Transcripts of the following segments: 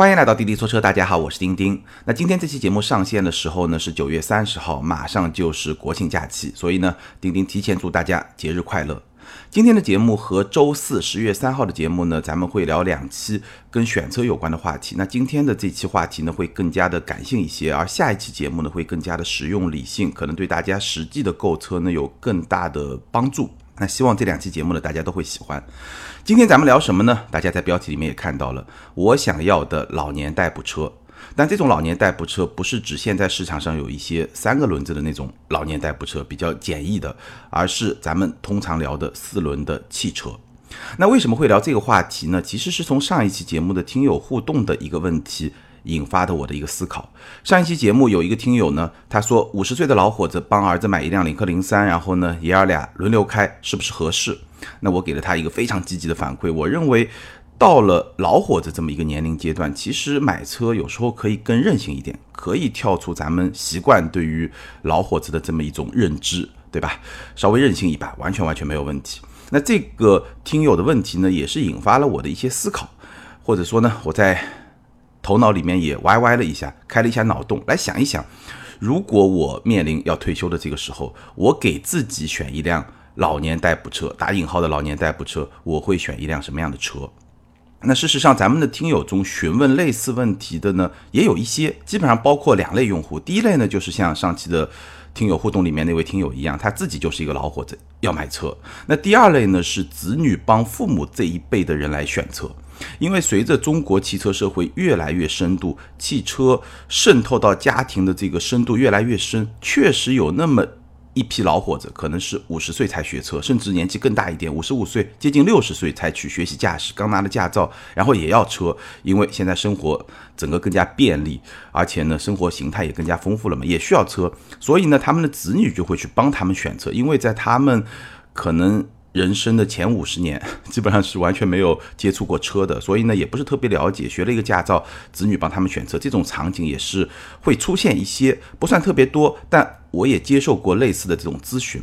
欢迎来到滴滴说车，大家好，我是丁丁。那今天这期节目上线的时候呢，是九月三十号，马上就是国庆假期，所以呢，丁丁提前祝大家节日快乐。今天的节目和周四十月三号的节目呢，咱们会聊两期跟选车有关的话题。那今天的这期话题呢，会更加的感性一些，而下一期节目呢，会更加的实用理性，可能对大家实际的购车呢有更大的帮助。那希望这两期节目呢，大家都会喜欢。今天咱们聊什么呢？大家在标题里面也看到了，我想要的老年代步车。但这种老年代步车不是指现在市场上有一些三个轮子的那种老年代步车，比较简易的，而是咱们通常聊的四轮的汽车。那为什么会聊这个话题呢？其实是从上一期节目的听友互动的一个问题引发的我的一个思考。上一期节目有一个听友呢，他说五十岁的老伙子帮儿子买一辆领克零三，然后呢爷儿俩轮流开，是不是合适？那我给了他一个非常积极的反馈，我认为。到了老伙子这么一个年龄阶段，其实买车有时候可以更任性一点，可以跳出咱们习惯对于老伙子的这么一种认知，对吧？稍微任性一把，完全完全没有问题。那这个听友的问题呢，也是引发了我的一些思考，或者说呢，我在头脑里面也歪歪了一下，开了一下脑洞，来想一想，如果我面临要退休的这个时候，我给自己选一辆老年代步车，打引号的老年代步车，我会选一辆什么样的车？那事实上，咱们的听友中询问类似问题的呢，也有一些，基本上包括两类用户。第一类呢，就是像上期的听友互动里面那位听友一样，他自己就是一个老伙子要买车。那第二类呢，是子女帮父母这一辈的人来选车，因为随着中国汽车社会越来越深度，汽车渗透到家庭的这个深度越来越深，确实有那么。一批老伙子可能是五十岁才学车，甚至年纪更大一点，五十五岁接近六十岁才去学习驾驶，刚拿了驾照，然后也要车，因为现在生活整个更加便利，而且呢生活形态也更加丰富了嘛，也需要车，所以呢他们的子女就会去帮他们选车，因为在他们可能。人生的前五十年，基本上是完全没有接触过车的，所以呢，也不是特别了解。学了一个驾照，子女帮他们选车，这种场景也是会出现一些，不算特别多，但我也接受过类似的这种咨询。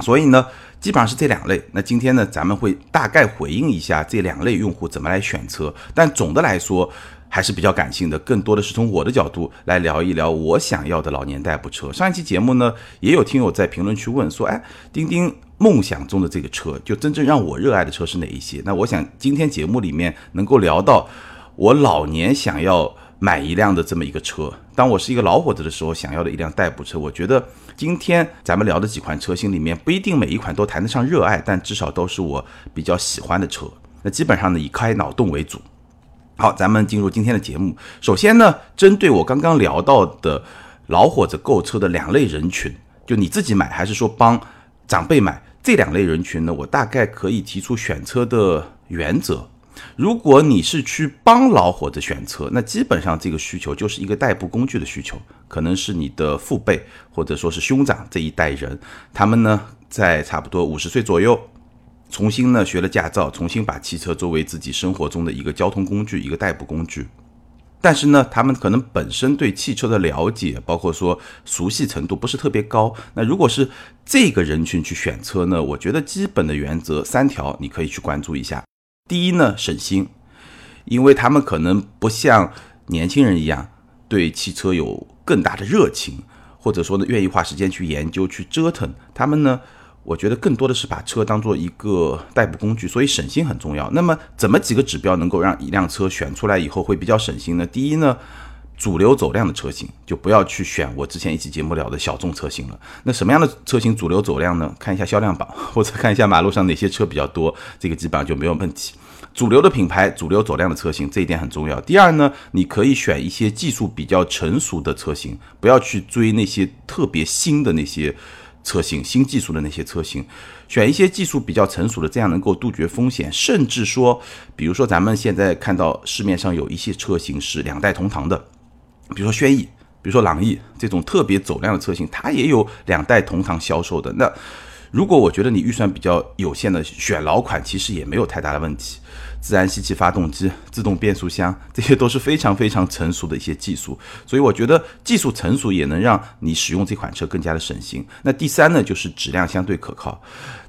所以呢，基本上是这两类。那今天呢，咱们会大概回应一下这两类用户怎么来选车，但总的来说还是比较感性的，更多的是从我的角度来聊一聊我想要的老年代步车。上一期节目呢，也有听友在评论区问说，哎，钉钉。梦想中的这个车，就真正让我热爱的车是哪一些？那我想今天节目里面能够聊到我老年想要买一辆的这么一个车。当我是一个老伙子的时候，想要的一辆代步车。我觉得今天咱们聊的几款车型里面，不一定每一款都谈得上热爱，但至少都是我比较喜欢的车。那基本上呢，以开脑洞为主。好，咱们进入今天的节目。首先呢，针对我刚刚聊到的老伙子购车的两类人群，就你自己买还是说帮长辈买？这两类人群呢，我大概可以提出选车的原则。如果你是去帮老伙子选车，那基本上这个需求就是一个代步工具的需求，可能是你的父辈或者说是兄长这一代人，他们呢在差不多五十岁左右，重新呢学了驾照，重新把汽车作为自己生活中的一个交通工具，一个代步工具。但是呢，他们可能本身对汽车的了解，包括说熟悉程度不是特别高。那如果是这个人群去选车呢，我觉得基本的原则三条，你可以去关注一下。第一呢，省心，因为他们可能不像年轻人一样对汽车有更大的热情，或者说呢愿意花时间去研究、去折腾。他们呢。我觉得更多的是把车当做一个代步工具，所以省心很重要。那么，怎么几个指标能够让一辆车选出来以后会比较省心呢？第一呢，主流走量的车型就不要去选我之前一期节目聊的小众车型了。那什么样的车型主流走量呢？看一下销量榜，或者看一下马路上哪些车比较多，这个基本上就没有问题。主流的品牌、主流走量的车型，这一点很重要。第二呢，你可以选一些技术比较成熟的车型，不要去追那些特别新的那些。车型新技术的那些车型，选一些技术比较成熟的，这样能够杜绝风险。甚至说，比如说咱们现在看到市面上有一些车型是两代同堂的，比如说轩逸，比如说朗逸这种特别走量的车型，它也有两代同堂销售的。那如果我觉得你预算比较有限的，选老款其实也没有太大的问题。自然吸气发动机、自动变速箱，这些都是非常非常成熟的一些技术，所以我觉得技术成熟也能让你使用这款车更加的省心。那第三呢，就是质量相对可靠。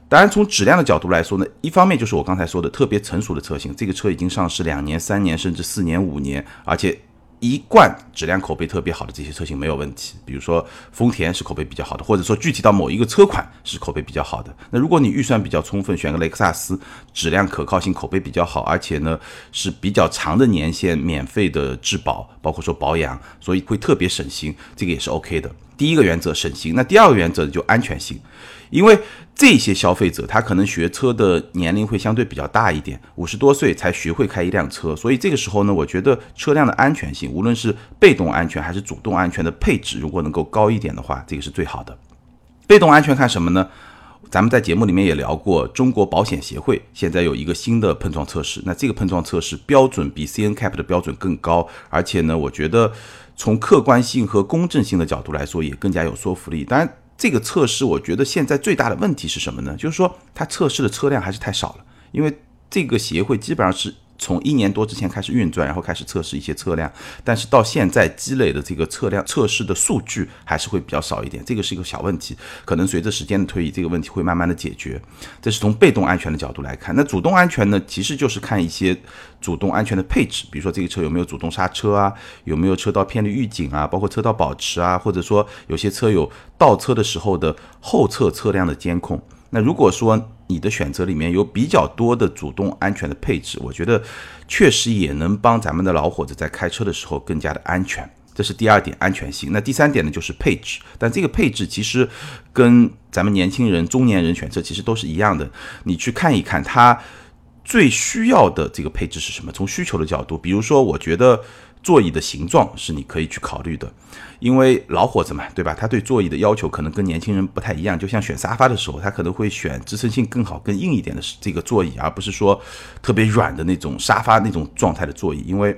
当然，从质量的角度来说呢，一方面就是我刚才说的特别成熟的车型，这个车已经上市两年、三年，甚至四年、五年，而且。一贯质量口碑特别好的这些车型没有问题，比如说丰田是口碑比较好的，或者说具体到某一个车款是口碑比较好的。那如果你预算比较充分，选个雷克萨斯，质量可靠性口碑比较好，而且呢是比较长的年限免费的质保，包括说保养，所以会特别省心，这个也是 OK 的。第一个原则省心，那第二个原则就安全性。因为这些消费者他可能学车的年龄会相对比较大一点，五十多岁才学会开一辆车，所以这个时候呢，我觉得车辆的安全性，无论是被动安全还是主动安全的配置，如果能够高一点的话，这个是最好的。被动安全看什么呢？咱们在节目里面也聊过，中国保险协会现在有一个新的碰撞测试，那这个碰撞测试标准比 C N CAP 的标准更高，而且呢，我觉得从客观性和公正性的角度来说，也更加有说服力。当然。这个测试，我觉得现在最大的问题是什么呢？就是说，它测试的车辆还是太少了，因为这个协会基本上是。从一年多之前开始运转，然后开始测试一些车辆，但是到现在积累的这个测量测试的数据还是会比较少一点，这个是一个小问题，可能随着时间的推移，这个问题会慢慢的解决。这是从被动安全的角度来看，那主动安全呢，其实就是看一些主动安全的配置，比如说这个车有没有主动刹车啊，有没有车道偏离预警啊，包括车道保持啊，或者说有些车有倒车的时候的后侧车辆的监控。那如果说你的选择里面有比较多的主动安全的配置，我觉得确实也能帮咱们的老伙子在开车的时候更加的安全。这是第二点安全性。那第三点呢，就是配置。但这个配置其实跟咱们年轻人、中年人选车其实都是一样的。你去看一看他最需要的这个配置是什么？从需求的角度，比如说，我觉得。座椅的形状是你可以去考虑的，因为老伙子嘛，对吧？他对座椅的要求可能跟年轻人不太一样。就像选沙发的时候，他可能会选支撑性更好、更硬一点的这个座椅，而不是说特别软的那种沙发那种状态的座椅，因为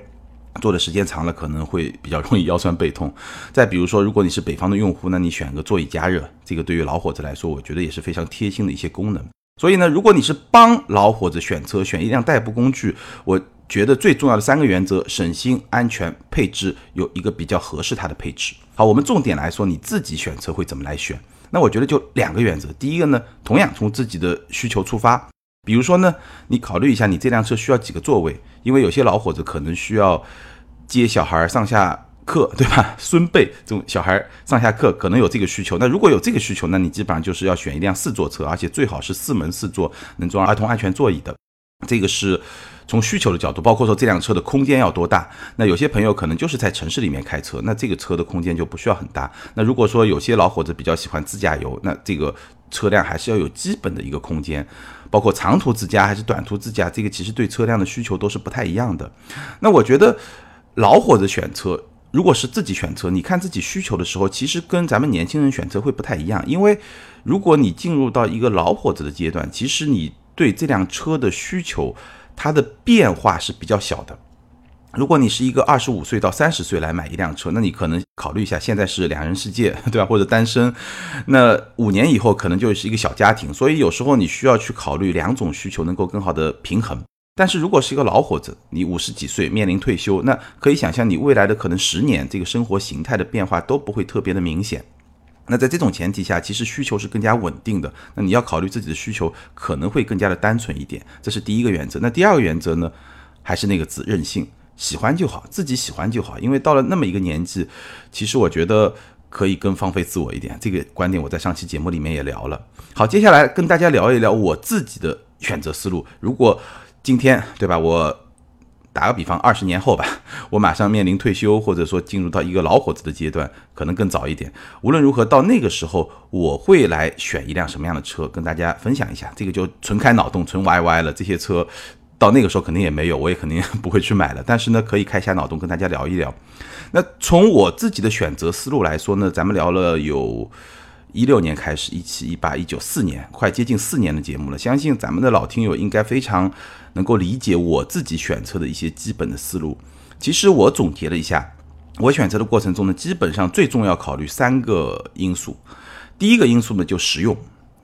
坐的时间长了可能会比较容易腰酸背痛。再比如说，如果你是北方的用户，那你选个座椅加热，这个对于老伙子来说，我觉得也是非常贴心的一些功能。所以呢，如果你是帮老伙子选车、选一辆代步工具，我。觉得最重要的三个原则：省心、安全、配置，有一个比较合适它的配置。好，我们重点来说，你自己选车会怎么来选？那我觉得就两个原则。第一个呢，同样从自己的需求出发，比如说呢，你考虑一下你这辆车需要几个座位，因为有些老伙子可能需要接小孩上下课，对吧？孙辈这种小孩上下课可能有这个需求。那如果有这个需求，那你基本上就是要选一辆四座车，而且最好是四门四座，能装儿童安全座椅的。这个是。从需求的角度，包括说这辆车的空间要多大，那有些朋友可能就是在城市里面开车，那这个车的空间就不需要很大。那如果说有些老伙子比较喜欢自驾游，那这个车辆还是要有基本的一个空间，包括长途自驾还是短途自驾，这个其实对车辆的需求都是不太一样的。那我觉得老伙子选车，如果是自己选车，你看自己需求的时候，其实跟咱们年轻人选车会不太一样，因为如果你进入到一个老伙子的阶段，其实你对这辆车的需求。它的变化是比较小的。如果你是一个二十五岁到三十岁来买一辆车，那你可能考虑一下，现在是两人世界，对吧？或者单身，那五年以后可能就是一个小家庭。所以有时候你需要去考虑两种需求能够更好的平衡。但是如果是一个老伙子，你五十几岁面临退休，那可以想象你未来的可能十年这个生活形态的变化都不会特别的明显。那在这种前提下，其实需求是更加稳定的。那你要考虑自己的需求可能会更加的单纯一点，这是第一个原则。那第二个原则呢，还是那个字任性，喜欢就好，自己喜欢就好。因为到了那么一个年纪，其实我觉得可以更放飞自我一点。这个观点我在上期节目里面也聊了。好，接下来跟大家聊一聊我自己的选择思路。如果今天对吧，我。打个比方，二十年后吧，我马上面临退休，或者说进入到一个老伙子的阶段，可能更早一点。无论如何，到那个时候，我会来选一辆什么样的车，跟大家分享一下。这个就纯开脑洞，纯 YY 了。这些车到那个时候肯定也没有，我也肯定 不会去买了。但是呢，可以开一下脑洞，跟大家聊一聊。那从我自己的选择思路来说呢，咱们聊了有。一六年开始，一七一八一九四年，快接近四年的节目了。相信咱们的老听友应该非常能够理解我自己选车的一些基本的思路。其实我总结了一下，我选车的过程中呢，基本上最重要考虑三个因素。第一个因素呢，就实用，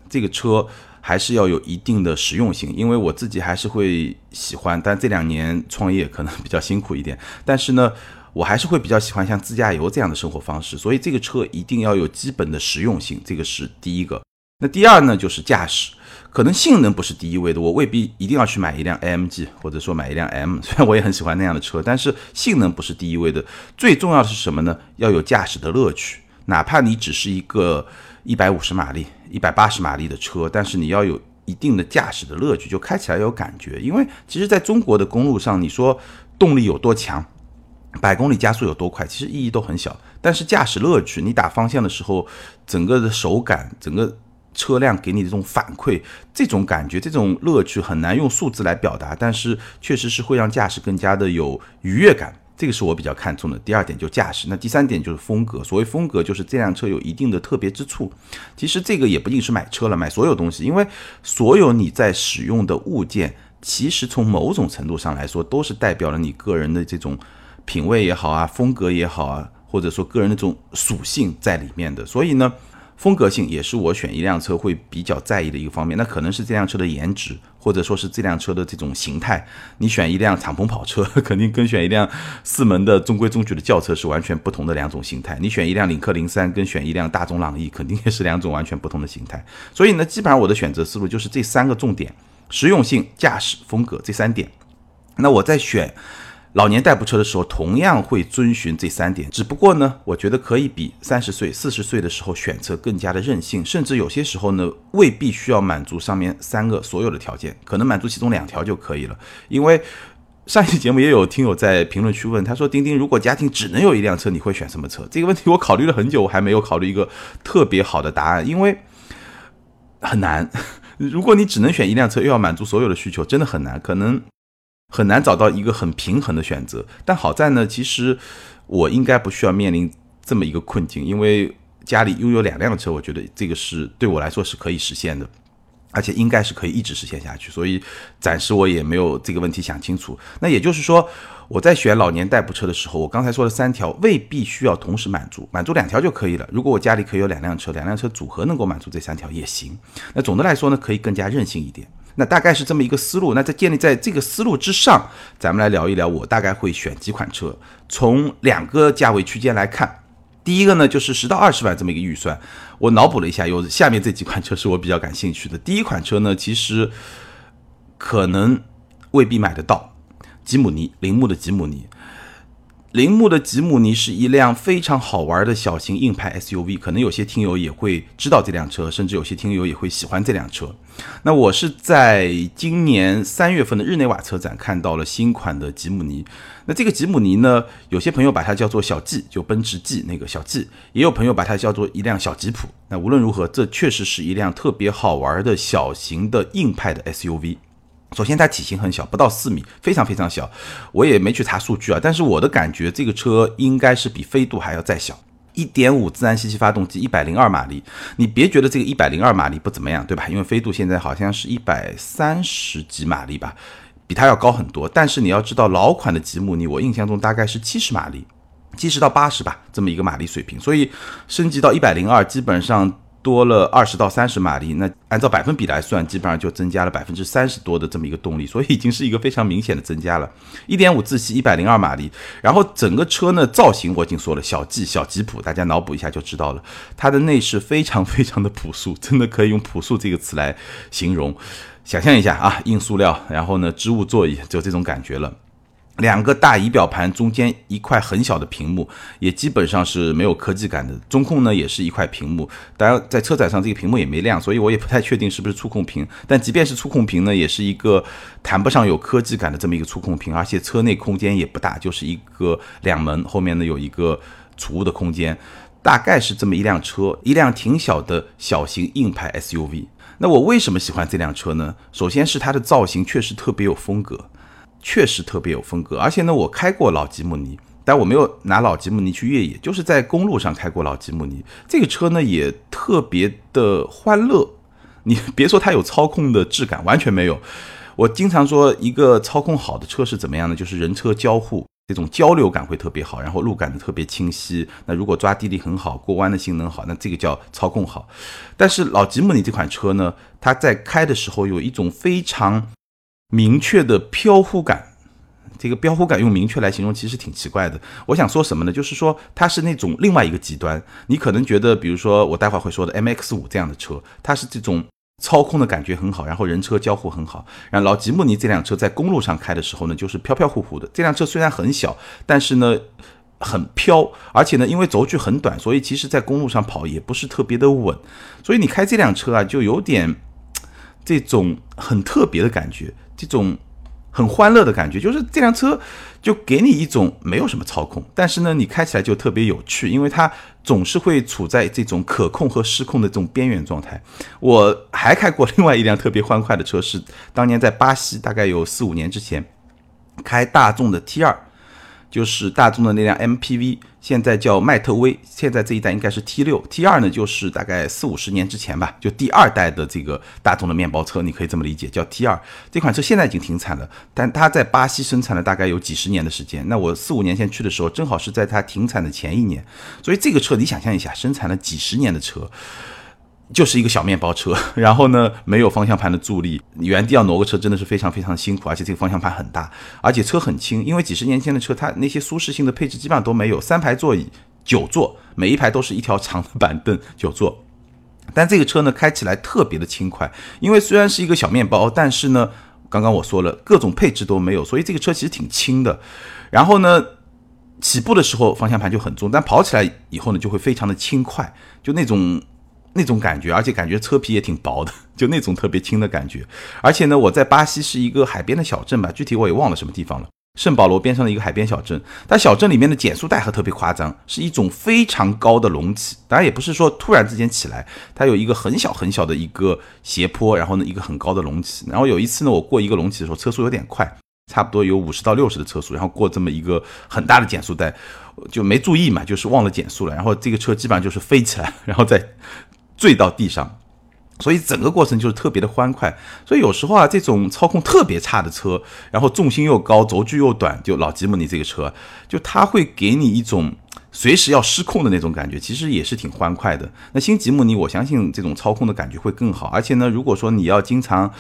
这个车还是要有一定的实用性，因为我自己还是会喜欢，但这两年创业可能比较辛苦一点，但是呢。我还是会比较喜欢像自驾游这样的生活方式，所以这个车一定要有基本的实用性，这个是第一个。那第二呢，就是驾驶，可能性能不是第一位的，我未必一定要去买一辆 AMG，或者说买一辆 M，虽然我也很喜欢那样的车，但是性能不是第一位的。最重要的是什么呢？要有驾驶的乐趣，哪怕你只是一个一百五十马力、一百八十马力的车，但是你要有一定的驾驶的乐趣，就开起来有感觉。因为其实在中国的公路上，你说动力有多强？百公里加速有多快，其实意义都很小。但是驾驶乐趣，你打方向的时候，整个的手感，整个车辆给你的这种反馈，这种感觉，这种乐趣很难用数字来表达。但是确实是会让驾驶更加的有愉悦感，这个是我比较看重的。第二点就驾驶，那第三点就是风格。所谓风格，就是这辆车有一定的特别之处。其实这个也不一定是买车了，买所有东西，因为所有你在使用的物件，其实从某种程度上来说，都是代表了你个人的这种。品味也好啊，风格也好啊，或者说个人的这种属性在里面的，所以呢，风格性也是我选一辆车会比较在意的一个方面。那可能是这辆车的颜值，或者说是这辆车的这种形态。你选一辆敞篷跑车，肯定跟选一辆四门的中规中矩的轿车是完全不同的两种形态。你选一辆领克零三，跟选一辆大众朗逸，肯定也是两种完全不同的形态。所以呢，基本上我的选择思路就是这三个重点：实用性、驾驶、风格这三点。那我在选。老年代步车的时候，同样会遵循这三点，只不过呢，我觉得可以比三十岁、四十岁的时候选择更加的任性，甚至有些时候呢，未必需要满足上面三个所有的条件，可能满足其中两条就可以了。因为上一期节目也有听友在评论区问，他说：“丁丁，如果家庭只能有一辆车，你会选什么车？”这个问题我考虑了很久，我还没有考虑一个特别好的答案，因为很难。如果你只能选一辆车，又要满足所有的需求，真的很难，可能。很难找到一个很平衡的选择，但好在呢，其实我应该不需要面临这么一个困境，因为家里拥有两辆车，我觉得这个是对我来说是可以实现的，而且应该是可以一直实现下去，所以暂时我也没有这个问题想清楚。那也就是说，我在选老年代步车的时候，我刚才说的三条未必需要同时满足，满足两条就可以了。如果我家里可以有两辆车，两辆车组合能够满足这三条也行。那总的来说呢，可以更加任性一点。那大概是这么一个思路。那在建立在这个思路之上，咱们来聊一聊，我大概会选几款车。从两个价位区间来看，第一个呢就是十到二十万这么一个预算。我脑补了一下，有下面这几款车是我比较感兴趣的。第一款车呢，其实可能未必买得到，吉姆尼，铃木的吉姆尼。铃木的吉姆尼是一辆非常好玩的小型硬派 SUV，可能有些听友也会知道这辆车，甚至有些听友也会喜欢这辆车。那我是在今年三月份的日内瓦车展看到了新款的吉姆尼。那这个吉姆尼呢，有些朋友把它叫做小 G，就奔驰 G 那个小 G，也有朋友把它叫做一辆小吉普。那无论如何，这确实是一辆特别好玩的小型的硬派的 SUV。首先，它体型很小，不到四米，非常非常小。我也没去查数据啊，但是我的感觉，这个车应该是比飞度还要再小。一点五自然吸气发动机，一百零二马力。你别觉得这个一百零二马力不怎么样，对吧？因为飞度现在好像是一百三十几马力吧，比它要高很多。但是你要知道，老款的吉姆尼，我印象中大概是七十马力，七十到八十吧，这么一个马力水平。所以升级到一百零二，基本上。多了二十到三十马力，那按照百分比来算，基本上就增加了百分之三十多的这么一个动力，所以已经是一个非常明显的增加了。一点五自吸，一百零二马力，然后整个车呢造型我已经说了，小 G 小吉普，大家脑补一下就知道了。它的内饰非常非常的朴素，真的可以用朴素这个词来形容。想象一下啊，硬塑料，然后呢织物座椅，就这种感觉了。两个大仪表盘中间一块很小的屏幕，也基本上是没有科技感的。中控呢也是一块屏幕，当然在车载上这个屏幕也没亮，所以我也不太确定是不是触控屏。但即便是触控屏呢，也是一个谈不上有科技感的这么一个触控屏，而且车内空间也不大，就是一个两门，后面呢有一个储物的空间，大概是这么一辆车，一辆挺小的小型硬派 SUV。那我为什么喜欢这辆车呢？首先是它的造型确实特别有风格。确实特别有风格，而且呢，我开过老吉姆尼，但我没有拿老吉姆尼去越野，就是在公路上开过老吉姆尼。这个车呢也特别的欢乐，你别说它有操控的质感，完全没有。我经常说一个操控好的车是怎么样的，就是人车交互这种交流感会特别好，然后路感的特别清晰。那如果抓地力很好，过弯的性能好，那这个叫操控好。但是老吉姆尼这款车呢，它在开的时候有一种非常。明确的飘忽感，这个飘忽感用明确来形容其实挺奇怪的。我想说什么呢？就是说它是那种另外一个极端。你可能觉得，比如说我待会儿会说的 MX 五这样的车，它是这种操控的感觉很好，然后人车交互很好。然后老吉姆尼这辆车在公路上开的时候呢，就是飘飘忽忽的。这辆车虽然很小，但是呢很飘，而且呢因为轴距很短，所以其实在公路上跑也不是特别的稳。所以你开这辆车啊，就有点这种很特别的感觉，这种。很欢乐的感觉，就是这辆车就给你一种没有什么操控，但是呢，你开起来就特别有趣，因为它总是会处在这种可控和失控的这种边缘状态。我还开过另外一辆特别欢快的车，是当年在巴西，大概有四五年之前，开大众的 T 二。就是大众的那辆 MPV，现在叫迈特威，现在这一代应该是 T 六，T 二呢就是大概四五十年之前吧，就第二代的这个大众的面包车，你可以这么理解，叫 T 二。这款车现在已经停产了，但它在巴西生产了大概有几十年的时间。那我四五年前去的时候，正好是在它停产的前一年，所以这个车你想象一下，生产了几十年的车。就是一个小面包车，然后呢，没有方向盘的助力，原地要挪个车真的是非常非常辛苦，而且这个方向盘很大，而且车很轻，因为几十年前的车，它那些舒适性的配置基本上都没有，三排座椅，九座，每一排都是一条长的板凳，九座。但这个车呢，开起来特别的轻快，因为虽然是一个小面包，但是呢，刚刚我说了各种配置都没有，所以这个车其实挺轻的。然后呢，起步的时候方向盘就很重，但跑起来以后呢，就会非常的轻快，就那种。那种感觉，而且感觉车皮也挺薄的，就那种特别轻的感觉。而且呢，我在巴西是一个海边的小镇吧，具体我也忘了什么地方了。圣保罗边上的一个海边小镇，但小镇里面的减速带还特别夸张，是一种非常高的隆起，当然也不是说突然之间起来，它有一个很小很小的一个斜坡，然后呢一个很高的隆起。然后有一次呢，我过一个隆起的时候，车速有点快，差不多有五十到六十的车速，然后过这么一个很大的减速带，就没注意嘛，就是忘了减速了，然后这个车基本上就是飞起来，然后再。坠到地上，所以整个过程就是特别的欢快。所以有时候啊，这种操控特别差的车，然后重心又高，轴距又短，就老吉姆尼这个车，就它会给你一种随时要失控的那种感觉，其实也是挺欢快的。那新吉姆尼，我相信这种操控的感觉会更好。而且呢，如果说你要经常，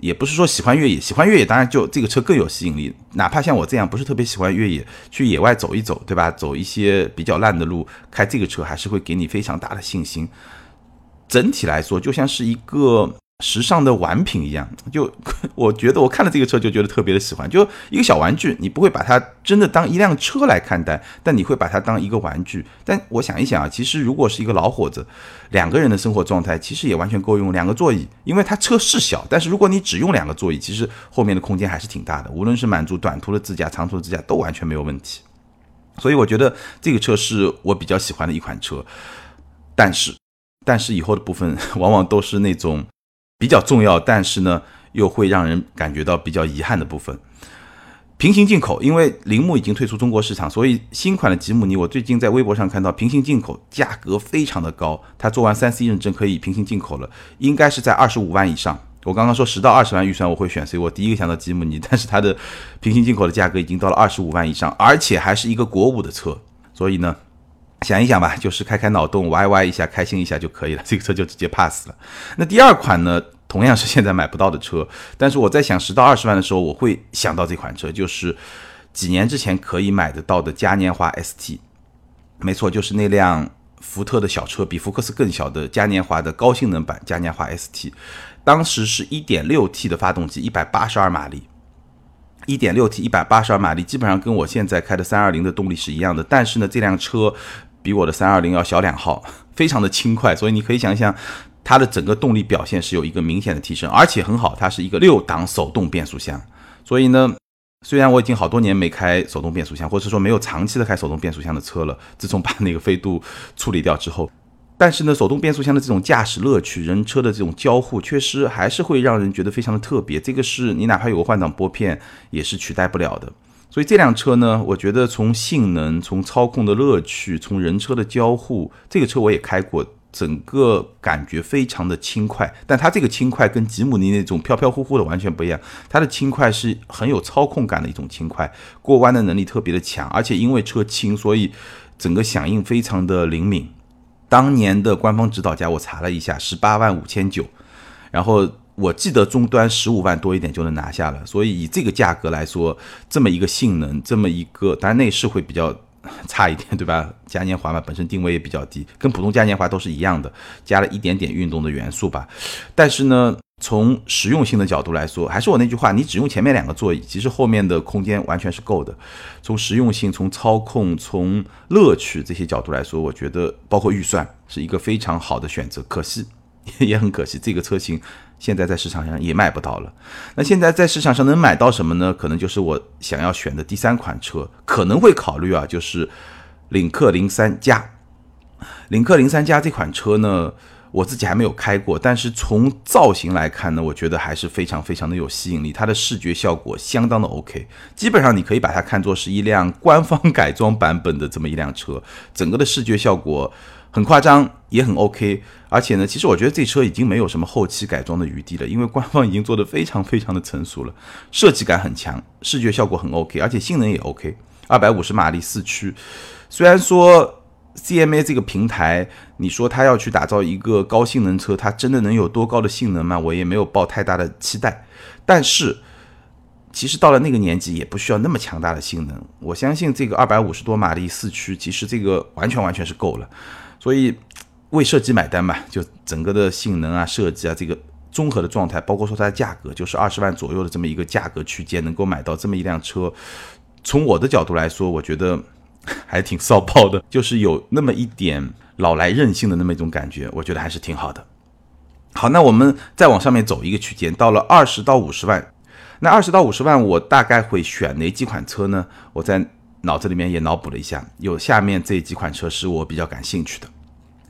也不是说喜欢越野，喜欢越野当然就这个车更有吸引力。哪怕像我这样不是特别喜欢越野，去野外走一走，对吧？走一些比较烂的路，开这个车还是会给你非常大的信心。整体来说，就像是一个时尚的玩品一样。就 我觉得，我看了这个车就觉得特别的喜欢。就一个小玩具，你不会把它真的当一辆车来看待，但你会把它当一个玩具。但我想一想啊，其实如果是一个老伙子，两个人的生活状态，其实也完全够用两个座椅。因为它车是小，但是如果你只用两个座椅，其实后面的空间还是挺大的。无论是满足短途的自驾、长途的自驾，都完全没有问题。所以我觉得这个车是我比较喜欢的一款车，但是。但是以后的部分 往往都是那种比较重要，但是呢又会让人感觉到比较遗憾的部分。平行进口，因为铃木已经退出中国市场，所以新款的吉姆尼，我最近在微博上看到平行进口价格非常的高，它做完三 C 认证可以平行进口了，应该是在二十五万以上。我刚刚说十到二十万预算我会选，所以我第一个想到吉姆尼，但是它的平行进口的价格已经到了二十五万以上，而且还是一个国五的车，所以呢。想一想吧，就是开开脑洞，歪歪一下，开心一下就可以了。这个车就直接 pass 了。那第二款呢，同样是现在买不到的车，但是我在想十到二十万的时候，我会想到这款车，就是几年之前可以买得到的嘉年华 ST。没错，就是那辆福特的小车，比福克斯更小的嘉年华的高性能版嘉年华 ST。当时是一点六 T 的发动机，一百八十二马力。一点六 T，一百八十二马力，基本上跟我现在开的三二零的动力是一样的。但是呢，这辆车。比我的三二零要小两号，非常的轻快，所以你可以想象，它的整个动力表现是有一个明显的提升，而且很好，它是一个六档手动变速箱。所以呢，虽然我已经好多年没开手动变速箱，或者说没有长期的开手动变速箱的车了，自从把那个飞度处理掉之后，但是呢，手动变速箱的这种驾驶乐趣，人车的这种交互，确实还是会让人觉得非常的特别。这个是你哪怕有个换挡拨片，也是取代不了的。所以这辆车呢，我觉得从性能、从操控的乐趣、从人车的交互，这个车我也开过，整个感觉非常的轻快。但它这个轻快跟吉姆尼那种飘飘忽忽的完全不一样，它的轻快是很有操控感的一种轻快，过弯的能力特别的强，而且因为车轻，所以整个响应非常的灵敏。当年的官方指导价我查了一下，十八万五千九，然后。我记得终端十五万多一点就能拿下了，所以以这个价格来说，这么一个性能，这么一个，当然内饰会比较差一点，对吧？嘉年华嘛，本身定位也比较低，跟普通嘉年华都是一样的，加了一点点运动的元素吧。但是呢，从实用性的角度来说，还是我那句话，你只用前面两个座椅，其实后面的空间完全是够的。从实用性、从操控、从乐趣这些角度来说，我觉得包括预算是一个非常好的选择。可惜，也很可惜，这个车型现在在市场上也买不到了。那现在在市场上能买到什么呢？可能就是我想要选的第三款车，可能会考虑啊，就是领克零三加。领克零三加这款车呢，我自己还没有开过，但是从造型来看呢，我觉得还是非常非常的有吸引力。它的视觉效果相当的 OK，基本上你可以把它看作是一辆官方改装版本的这么一辆车，整个的视觉效果很夸张，也很 OK。而且呢，其实我觉得这车已经没有什么后期改装的余地了，因为官方已经做得非常非常的成熟了，设计感很强，视觉效果很 OK，而且性能也 OK，二百五十马力四驱，虽然说。CMA 这个平台，你说它要去打造一个高性能车，它真的能有多高的性能吗？我也没有抱太大的期待。但是，其实到了那个年纪，也不需要那么强大的性能。我相信这个二百五十多马力四驱，其实这个完全完全是够了。所以，为设计买单吧，就整个的性能啊、设计啊，这个综合的状态，包括说它的价格，就是二十万左右的这么一个价格区间，能够买到这么一辆车，从我的角度来说，我觉得。还挺骚包的，就是有那么一点老来任性的那么一种感觉，我觉得还是挺好的。好，那我们再往上面走一个区间，到了二十到五十万，那二十到五十万，我大概会选哪几款车呢？我在脑子里面也脑补了一下，有下面这几款车是我比较感兴趣的。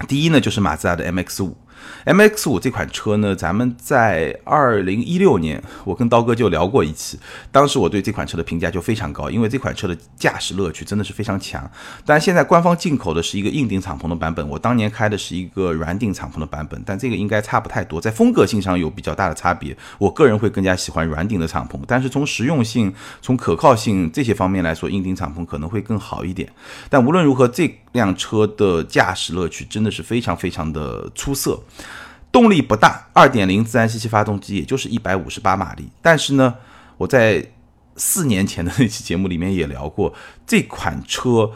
第一呢，就是马自达的 MX 五。M X 五这款车呢，咱们在二零一六年，我跟刀哥就聊过一期，当时我对这款车的评价就非常高，因为这款车的驾驶乐趣真的是非常强。但现在官方进口的是一个硬顶敞篷的版本，我当年开的是一个软顶敞篷的版本，但这个应该差不太多，在风格性上有比较大的差别。我个人会更加喜欢软顶的敞篷，但是从实用性、从可靠性这些方面来说，硬顶敞篷可能会更好一点。但无论如何，这辆车的驾驶乐趣真的是非常非常的出色。动力不大，二点零自然吸气发动机，也就是一百五十八马力。但是呢，我在四年前的那期节目里面也聊过，这款车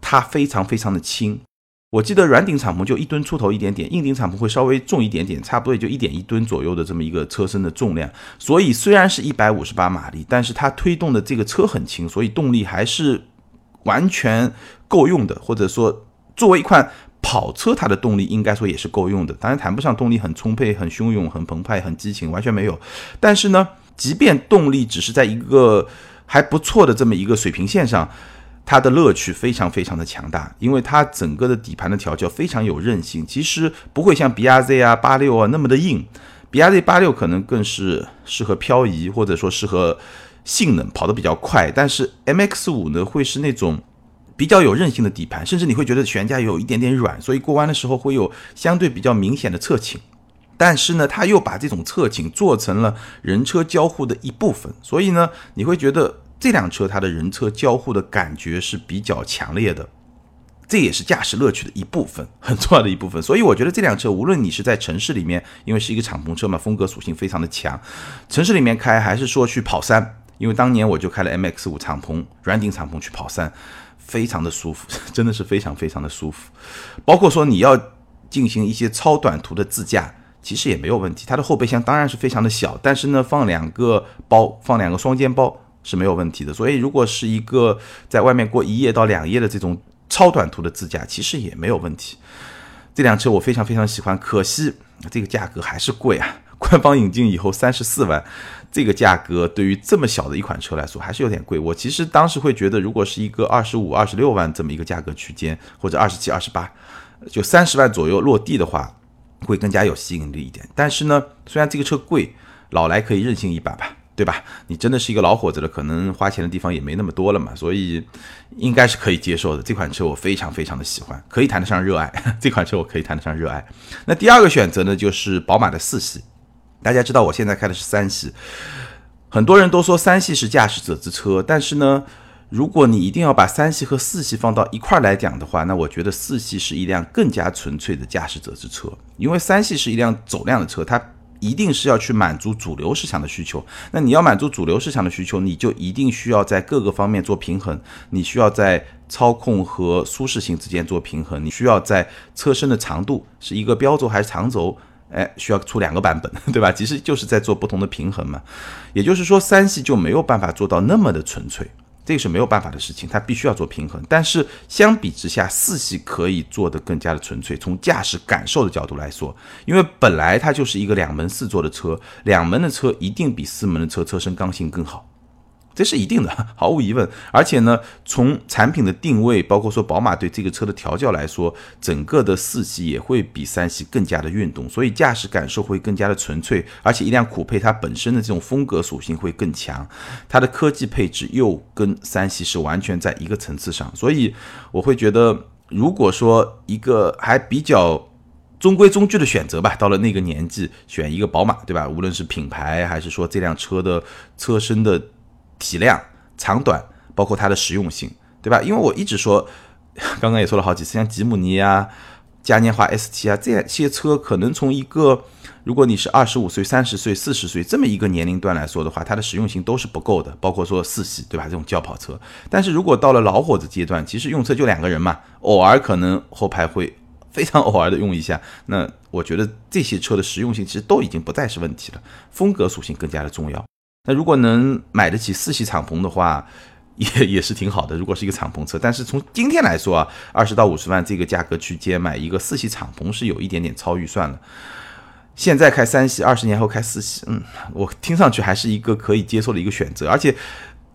它非常非常的轻。我记得软顶敞篷就一吨出头一点点，硬顶敞篷会稍微重一点点，差不多也就一点一吨左右的这么一个车身的重量。所以虽然是一百五十八马力，但是它推动的这个车很轻，所以动力还是完全够用的，或者说作为一款。跑车它的动力应该说也是够用的，当然谈不上动力很充沛、很汹涌、很澎湃、很激情，完全没有。但是呢，即便动力只是在一个还不错的这么一个水平线上，它的乐趣非常非常的强大，因为它整个的底盘的调教非常有韧性，其实不会像 B R Z 啊、八六啊那么的硬。B R Z 八六可能更是适合漂移，或者说适合性能跑得比较快，但是 M X 五呢会是那种。比较有韧性的底盘，甚至你会觉得悬架有一点点软，所以过弯的时候会有相对比较明显的侧倾。但是呢，他又把这种侧倾做成了人车交互的一部分，所以呢，你会觉得这辆车它的人车交互的感觉是比较强烈的，这也是驾驶乐趣的一部分，很重要的一部分。所以我觉得这辆车无论你是在城市里面，因为是一个敞篷车嘛，风格属性非常的强，城市里面开，还是说去跑山，因为当年我就开了 MX 五敞篷软顶敞篷去跑山。非常的舒服，真的是非常非常的舒服。包括说你要进行一些超短途的自驾，其实也没有问题。它的后备箱当然是非常的小，但是呢，放两个包，放两个双肩包是没有问题的。所以，如果是一个在外面过一夜到两夜的这种超短途的自驾，其实也没有问题。这辆车我非常非常喜欢，可惜这个价格还是贵啊。官方引进以后三十四万，这个价格对于这么小的一款车来说还是有点贵。我其实当时会觉得，如果是一个二十五、二十六万这么一个价格区间，或者二十七、二十八，就三十万左右落地的话，会更加有吸引力一点。但是呢，虽然这个车贵，老来可以任性一把吧，对吧？你真的是一个老伙子了，可能花钱的地方也没那么多了嘛，所以应该是可以接受的。这款车我非常非常的喜欢，可以谈得上热爱。这款车我可以谈得上热爱。那第二个选择呢，就是宝马的四系。大家知道我现在开的是三系，很多人都说三系是驾驶者之车，但是呢，如果你一定要把三系和四系放到一块来讲的话，那我觉得四系是一辆更加纯粹的驾驶者之车，因为三系是一辆走量的车，它一定是要去满足主流市场的需求。那你要满足主流市场的需求，你就一定需要在各个方面做平衡。你需要在操控和舒适性之间做平衡，你需要在车身的长度是一个标轴还是长轴，哎，需要出两个版本，对吧？其实就是在做不同的平衡嘛。也就是说，三系就没有办法做到那么的纯粹。这个是没有办法的事情，它必须要做平衡。但是相比之下，四系可以做得更加的纯粹。从驾驶感受的角度来说，因为本来它就是一个两门四座的车，两门的车一定比四门的车车身刚性更好。这是一定的，毫无疑问。而且呢，从产品的定位，包括说宝马对这个车的调教来说，整个的四系也会比三系更加的运动，所以驾驶感受会更加的纯粹。而且一辆酷配它本身的这种风格属性会更强，它的科技配置又跟三系是完全在一个层次上。所以我会觉得，如果说一个还比较中规中矩的选择吧，到了那个年纪选一个宝马，对吧？无论是品牌还是说这辆车的车身的。体量、长短，包括它的实用性，对吧？因为我一直说，刚刚也说了好几次，像吉姆尼啊、嘉年华 ST 啊这些车，可能从一个如果你是二十五岁、三十岁、四十岁这么一个年龄段来说的话，它的实用性都是不够的。包括说四系，对吧？这种轿跑车，但是如果到了老伙子阶段，其实用车就两个人嘛，偶尔可能后排会非常偶尔的用一下，那我觉得这些车的实用性其实都已经不再是问题了，风格属性更加的重要。那如果能买得起四系敞篷的话，也也是挺好的。如果是一个敞篷车，但是从今天来说啊，二十到五十万这个价格区间买一个四系敞篷是有一点点超预算了。现在开三系，二十年后开四系，嗯，我听上去还是一个可以接受的一个选择。而且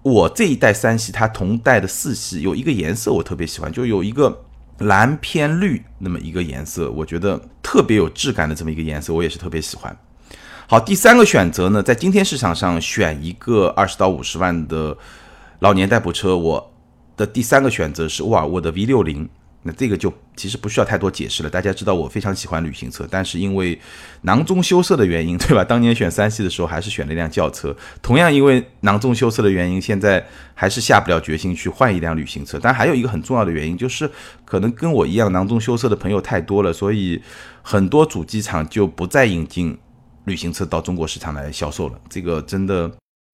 我这一代三系，它同代的四系有一个颜色我特别喜欢，就有一个蓝偏绿那么一个颜色，我觉得特别有质感的这么一个颜色，我也是特别喜欢。好，第三个选择呢，在今天市场上选一个二十到五十万的老年代步车，我的第三个选择是沃尔沃的 V 六零。那这个就其实不需要太多解释了，大家知道我非常喜欢旅行车，但是因为囊中羞涩的原因，对吧？当年选三系的时候还是选了一辆轿车，同样因为囊中羞涩的原因，现在还是下不了决心去换一辆旅行车。但还有一个很重要的原因，就是可能跟我一样囊中羞涩的朋友太多了，所以很多主机厂就不再引进。旅行车到中国市场来销售了，这个真的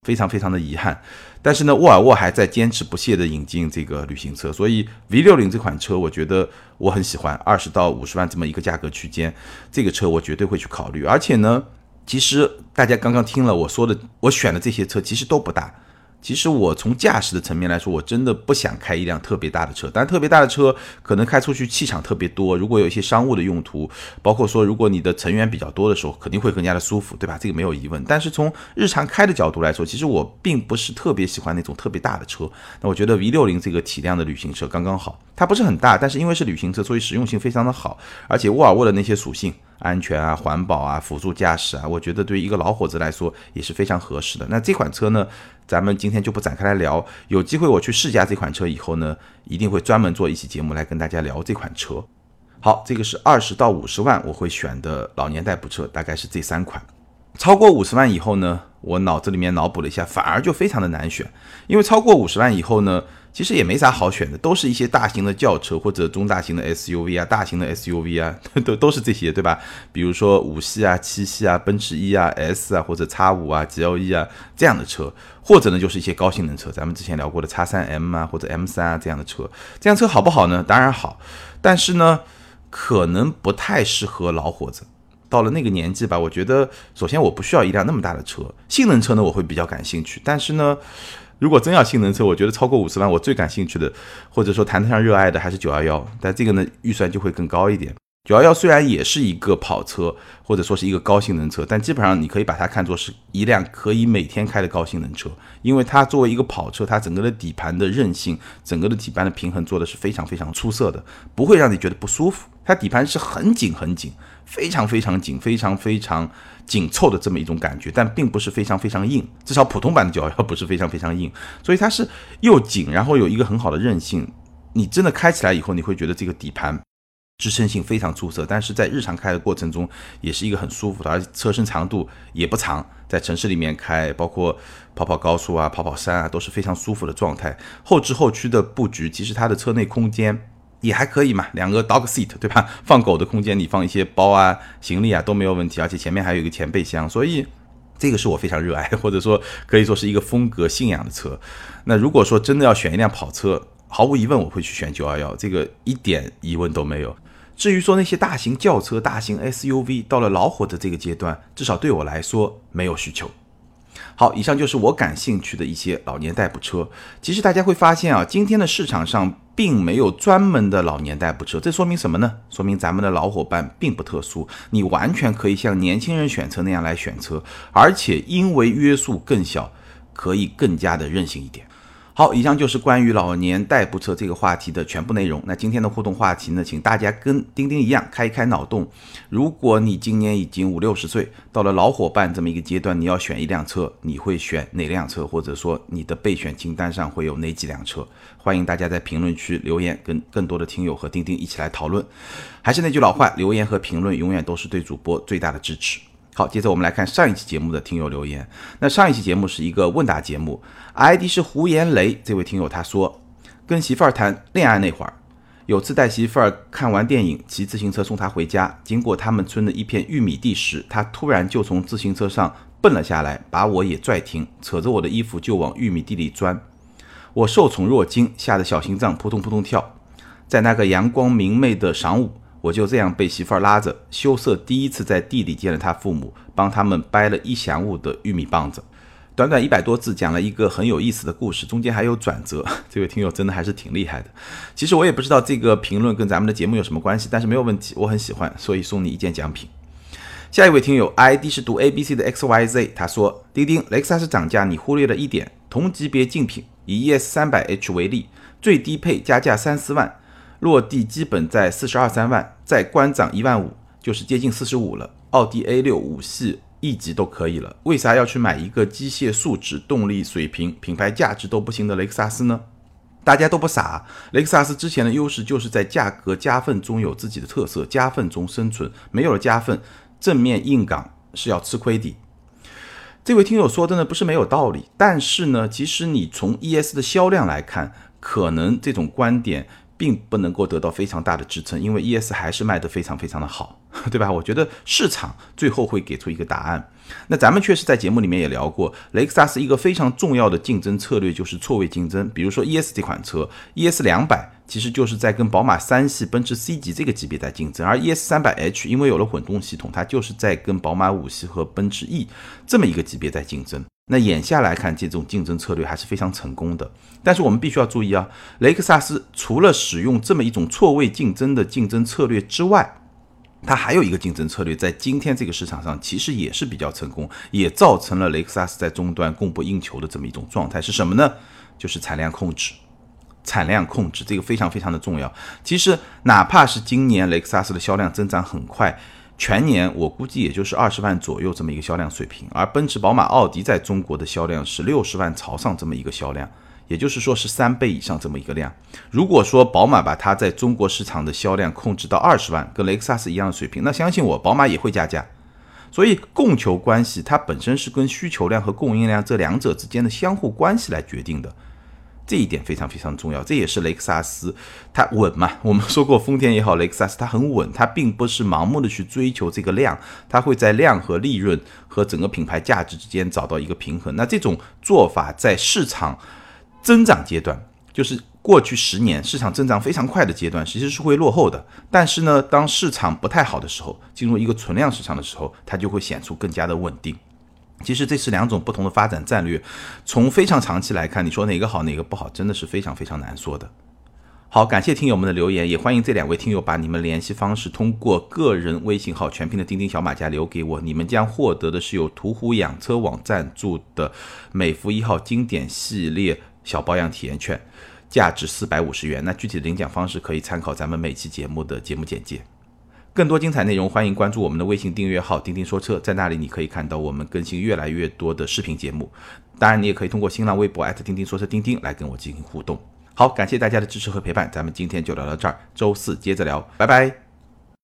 非常非常的遗憾。但是呢，沃尔沃还在坚持不懈的引进这个旅行车，所以 V 六零这款车，我觉得我很喜欢，二十到五十万这么一个价格区间，这个车我绝对会去考虑。而且呢，其实大家刚刚听了我说的，我选的这些车其实都不大。其实我从驾驶的层面来说，我真的不想开一辆特别大的车。但特别大的车可能开出去气场特别多，如果有一些商务的用途，包括说如果你的成员比较多的时候，肯定会更加的舒服，对吧？这个没有疑问。但是从日常开的角度来说，其实我并不是特别喜欢那种特别大的车。那我觉得 V 六零这个体量的旅行车刚刚好，它不是很大，但是因为是旅行车，所以实用性非常的好，而且沃尔沃的那些属性。安全啊，环保啊，辅助驾驶啊，我觉得对于一个老伙子来说也是非常合适的。那这款车呢，咱们今天就不展开来聊。有机会我去试驾这款车以后呢，一定会专门做一期节目来跟大家聊这款车。好，这个是二十到五十万我会选的老年代步车，大概是这三款。超过五十万以后呢，我脑子里面脑补了一下，反而就非常的难选，因为超过五十万以后呢。其实也没啥好选的，都是一些大型的轿车或者中大型的 SUV 啊，大型的 SUV 啊，都都是这些，对吧？比如说五系啊、七系啊、奔驰 E 啊、S 啊或者 X 五啊、GLE 啊这样的车，或者呢就是一些高性能车，咱们之前聊过的 X 三 M 啊或者 M 三啊这样的车，这辆车好不好呢？当然好，但是呢可能不太适合老伙子。到了那个年纪吧，我觉得首先我不需要一辆那么大的车，性能车呢我会比较感兴趣，但是呢。如果真要性能车，我觉得超过五十万，我最感兴趣的，或者说谈得上热爱的，还是九幺幺。但这个呢，预算就会更高一点。九幺幺虽然也是一个跑车，或者说是一个高性能车，但基本上你可以把它看作是一辆可以每天开的高性能车，因为它作为一个跑车，它整个的底盘的韧性，整个的底盘的平衡做的是非常非常出色的，不会让你觉得不舒服。它底盘是很紧很紧，非常非常紧，非常非常紧凑的这么一种感觉，但并不是非常非常硬，至少普通版的九幺幺不是非常非常硬，所以它是又紧，然后有一个很好的韧性。你真的开起来以后，你会觉得这个底盘。支撑性非常出色，但是在日常开的过程中也是一个很舒服的，而且车身长度也不长，在城市里面开，包括跑跑高速啊、跑跑山啊，都是非常舒服的状态。后置后驱的布局，其实它的车内空间也还可以嘛，两个 dog seat 对吧？放狗的空间，你放一些包啊、行李啊都没有问题，而且前面还有一个前备箱，所以这个是我非常热爱，或者说可以说是一个风格信仰的车。那如果说真的要选一辆跑车，毫无疑问我会去选九幺幺，这个一点疑问都没有。至于说那些大型轿车、大型 SUV，到了老火的这个阶段，至少对我来说没有需求。好，以上就是我感兴趣的一些老年代步车。其实大家会发现啊，今天的市场上并没有专门的老年代步车，这说明什么呢？说明咱们的老伙伴并不特殊，你完全可以像年轻人选车那样来选车，而且因为约束更小，可以更加的任性一点。好，以上就是关于老年代步车这个话题的全部内容。那今天的互动话题呢，请大家跟钉钉一样开一开脑洞。如果你今年已经五六十岁，到了老伙伴这么一个阶段，你要选一辆车，你会选哪辆车？或者说你的备选清单上会有哪几辆车？欢迎大家在评论区留言，跟更多的听友和钉钉一起来讨论。还是那句老话，留言和评论永远都是对主播最大的支持。好，接着我们来看上一期节目的听友留言。那上一期节目是一个问答节目，ID 是胡言雷这位听友他说，跟媳妇儿谈恋爱那会儿，有次带媳妇儿看完电影，骑自行车送她回家，经过他们村的一片玉米地时，她突然就从自行车上蹦了下来，把我也拽停，扯着我的衣服就往玉米地里钻。我受宠若惊，吓得小心脏扑通扑通跳。在那个阳光明媚的晌午。我就这样被媳妇儿拉着，羞涩第一次在地里见了他父母，帮他们掰了一晌午的玉米棒子。短短一百多字，讲了一个很有意思的故事，中间还有转折。这位听友真的还是挺厉害的。其实我也不知道这个评论跟咱们的节目有什么关系，但是没有问题，我很喜欢，所以送你一件奖品。下一位听友 ID 是读 ABC 的 XYZ，他说：钉钉，雷克萨斯涨价，你忽略了一点，同级别竞品，以 ES 三百 H 为例，最低配加价三四万。落地基本在四十二三万，再关涨一万五，就是接近四十五了。奥迪 A 六五系 E 级都可以了，为啥要去买一个机械素质、动力水平、品牌价值都不行的雷克萨斯呢？大家都不傻，雷克萨斯之前的优势就是在价格加分中有自己的特色，加分中生存，没有了加分，正面硬刚是要吃亏的。这位听友说的呢不是没有道理，但是呢，其实你从 ES 的销量来看，可能这种观点。并不能够得到非常大的支撑，因为 ES 还是卖得非常非常的好，对吧？我觉得市场最后会给出一个答案。那咱们确实在节目里面也聊过，雷克萨斯一个非常重要的竞争策略就是错位竞争。比如说 ES 这款车，ES 两百其实就是在跟宝马三系、奔驰 C 级这个级别在竞争，而 ES 三百 H 因为有了混动系统，它就是在跟宝马五系和奔驰 E 这么一个级别在竞争。那眼下来看，这种竞争策略还是非常成功的。但是我们必须要注意啊，雷克萨斯除了使用这么一种错位竞争的竞争策略之外，它还有一个竞争策略，在今天这个市场上其实也是比较成功，也造成了雷克萨斯在终端供不应求的这么一种状态。是什么呢？就是产量控制。产量控制这个非常非常的重要。其实哪怕是今年雷克萨斯的销量增长很快。全年我估计也就是二十万左右这么一个销量水平，而奔驰、宝马、奥迪在中国的销量是六十万朝上这么一个销量，也就是说是三倍以上这么一个量。如果说宝马把它在中国市场的销量控制到二十万，跟雷克萨斯一样的水平，那相信我，宝马也会加价。所以供求关系它本身是跟需求量和供应量这两者之间的相互关系来决定的。这一点非常非常重要，这也是雷克萨斯它稳嘛。我们说过，丰田也好，雷克萨斯它很稳，它并不是盲目的去追求这个量，它会在量和利润和整个品牌价值之间找到一个平衡。那这种做法在市场增长阶段，就是过去十年市场增长非常快的阶段，其实是会落后的。但是呢，当市场不太好的时候，进入一个存量市场的时候，它就会显出更加的稳定。其实这是两种不同的发展战略，从非常长期来看，你说哪个好哪个不好，真的是非常非常难说的。好，感谢听友们的留言，也欢迎这两位听友把你们联系方式通过个人微信号全拼的钉钉小马甲留给我，你们将获得的是由途虎养车网赞助的美孚一号经典系列小保养体验券，价值四百五十元。那具体的领奖方式可以参考咱们每期节目的节目简介。更多精彩内容，欢迎关注我们的微信订阅号“钉钉说车”，在那里你可以看到我们更新越来越多的视频节目。当然，你也可以通过新浪微博钉钉说车钉钉来跟我进行互动。好，感谢大家的支持和陪伴，咱们今天就聊到这儿，周四接着聊，拜拜。